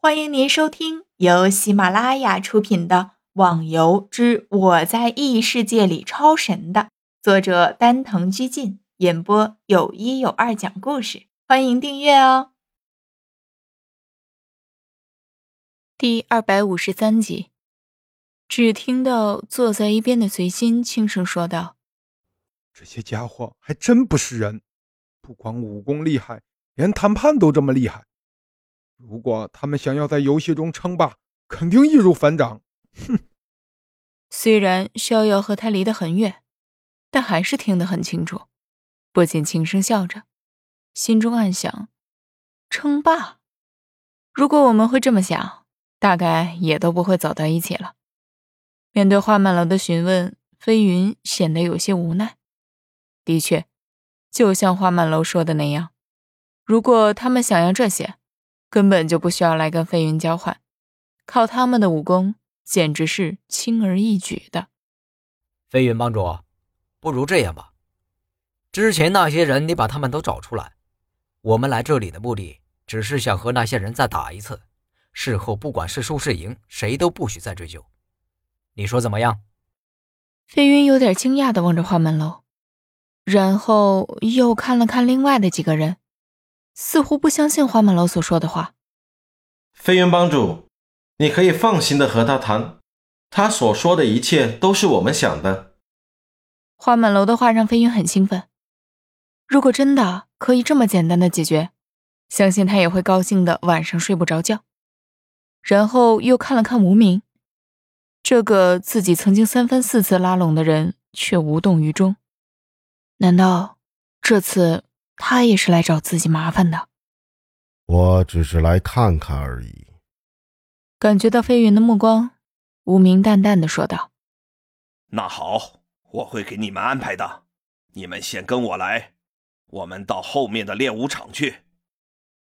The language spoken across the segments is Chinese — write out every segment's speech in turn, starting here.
欢迎您收听由喜马拉雅出品的《网游之我在异世界里超神》的作者丹藤居进演播，有一有二讲故事。欢迎订阅哦。第二百五十三集，只听到坐在一边的随心轻声说道：“这些家伙还真不是人，不光武功厉害，连谈判都这么厉害。”如果他们想要在游戏中称霸，肯定易如反掌。哼！虽然逍遥和他离得很远，但还是听得很清楚，不禁轻声笑着，心中暗想：称霸？如果我们会这么想，大概也都不会走到一起了。面对花满楼的询问，飞云显得有些无奈。的确，就像花满楼说的那样，如果他们想要这些，根本就不需要来跟飞云交换，靠他们的武功，简直是轻而易举的。飞云帮主，不如这样吧，之前那些人你把他们都找出来，我们来这里的目的只是想和那些人再打一次，事后不管是输是赢，谁都不许再追究。你说怎么样？飞云有点惊讶的望着花满楼，然后又看了看另外的几个人。似乎不相信花满楼所说的话。飞云帮主，你可以放心的和他谈，他所说的一切都是我们想的。花满楼的话让飞云很兴奋。如果真的可以这么简单的解决，相信他也会高兴的晚上睡不着觉。然后又看了看无名，这个自己曾经三番四次拉拢的人却无动于衷。难道这次？他也是来找自己麻烦的，我只是来看看而已。感觉到飞云的目光，无名淡淡的说道：“那好，我会给你们安排的。你们先跟我来，我们到后面的练武场去。”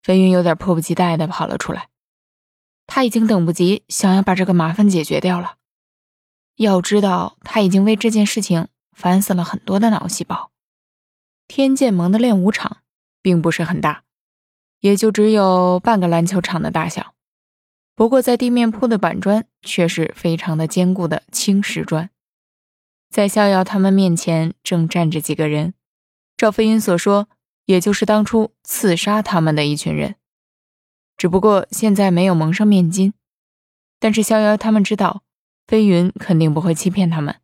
飞云有点迫不及待的跑了出来，他已经等不及想要把这个麻烦解决掉了。要知道，他已经为这件事情烦死了很多的脑细胞。天剑盟的练武场并不是很大，也就只有半个篮球场的大小。不过，在地面铺的板砖却是非常的坚固的青石砖。在逍遥他们面前，正站着几个人。赵飞云所说，也就是当初刺杀他们的一群人，只不过现在没有蒙上面巾。但是逍遥他们知道，飞云肯定不会欺骗他们，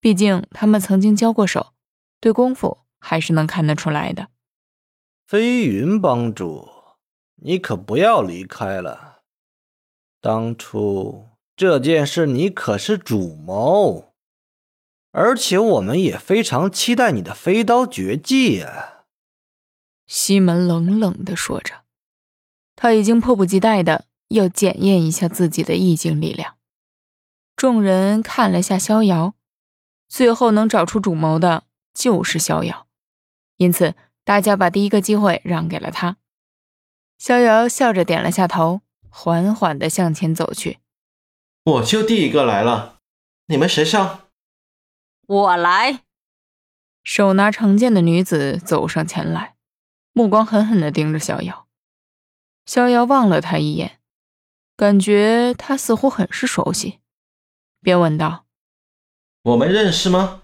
毕竟他们曾经交过手，对功夫。还是能看得出来的，飞云帮主，你可不要离开了。当初这件事你可是主谋，而且我们也非常期待你的飞刀绝技啊！西门冷冷的说着，他已经迫不及待的要检验一下自己的意境力量。众人看了下逍遥，最后能找出主谋的就是逍遥。因此，大家把第一个机会让给了他。逍遥笑着点了下头，缓缓地向前走去。我就第一个来了，你们谁上？我来。手拿长剑的女子走上前来，目光狠狠地盯着逍遥。逍遥望了她一眼，感觉她似乎很是熟悉，便问道：“我们认识吗？”“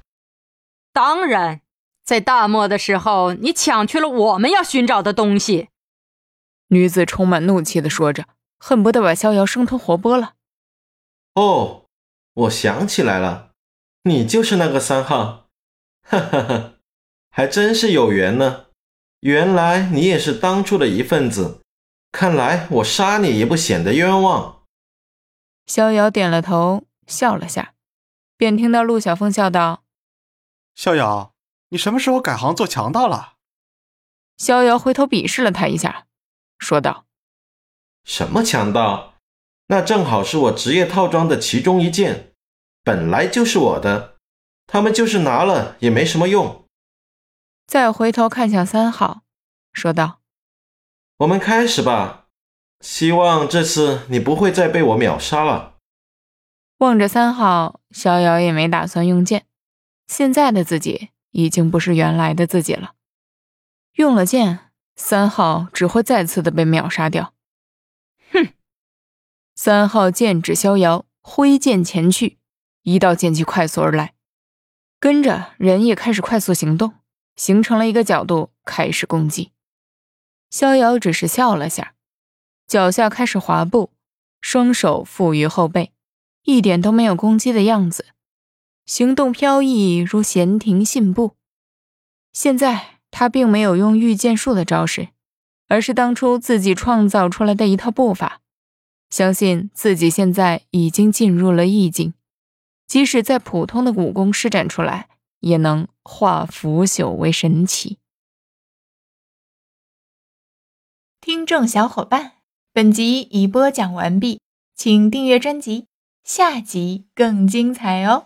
当然。”在大漠的时候，你抢去了我们要寻找的东西。”女子充满怒气的说着，恨不得把逍遥生吞活剥了。“哦，我想起来了，你就是那个三号，哈哈哈，还真是有缘呢。原来你也是当初的一份子，看来我杀你也不显得冤枉。”逍遥点了头，笑了下，便听到陆小凤笑道：“逍遥。”你什么时候改行做强盗了？逍遥回头鄙视了他一下，说道：“什么强盗？那正好是我职业套装的其中一件，本来就是我的。他们就是拿了也没什么用。”再回头看向三号，说道：“我们开始吧，希望这次你不会再被我秒杀了。”望着三号，逍遥也没打算用剑。现在的自己。已经不是原来的自己了。用了剑，三号只会再次的被秒杀掉。哼，三号剑指逍遥，挥剑前去，一道剑气快速而来，跟着人也开始快速行动，形成了一个角度，开始攻击。逍遥只是笑了下，脚下开始滑步，双手负于后背，一点都没有攻击的样子，行动飘逸如闲庭信步。现在他并没有用御剑术的招式，而是当初自己创造出来的一套步法。相信自己现在已经进入了意境，即使在普通的武功施展出来，也能化腐朽为神奇。听众小伙伴，本集已播讲完毕，请订阅专辑，下集更精彩哦。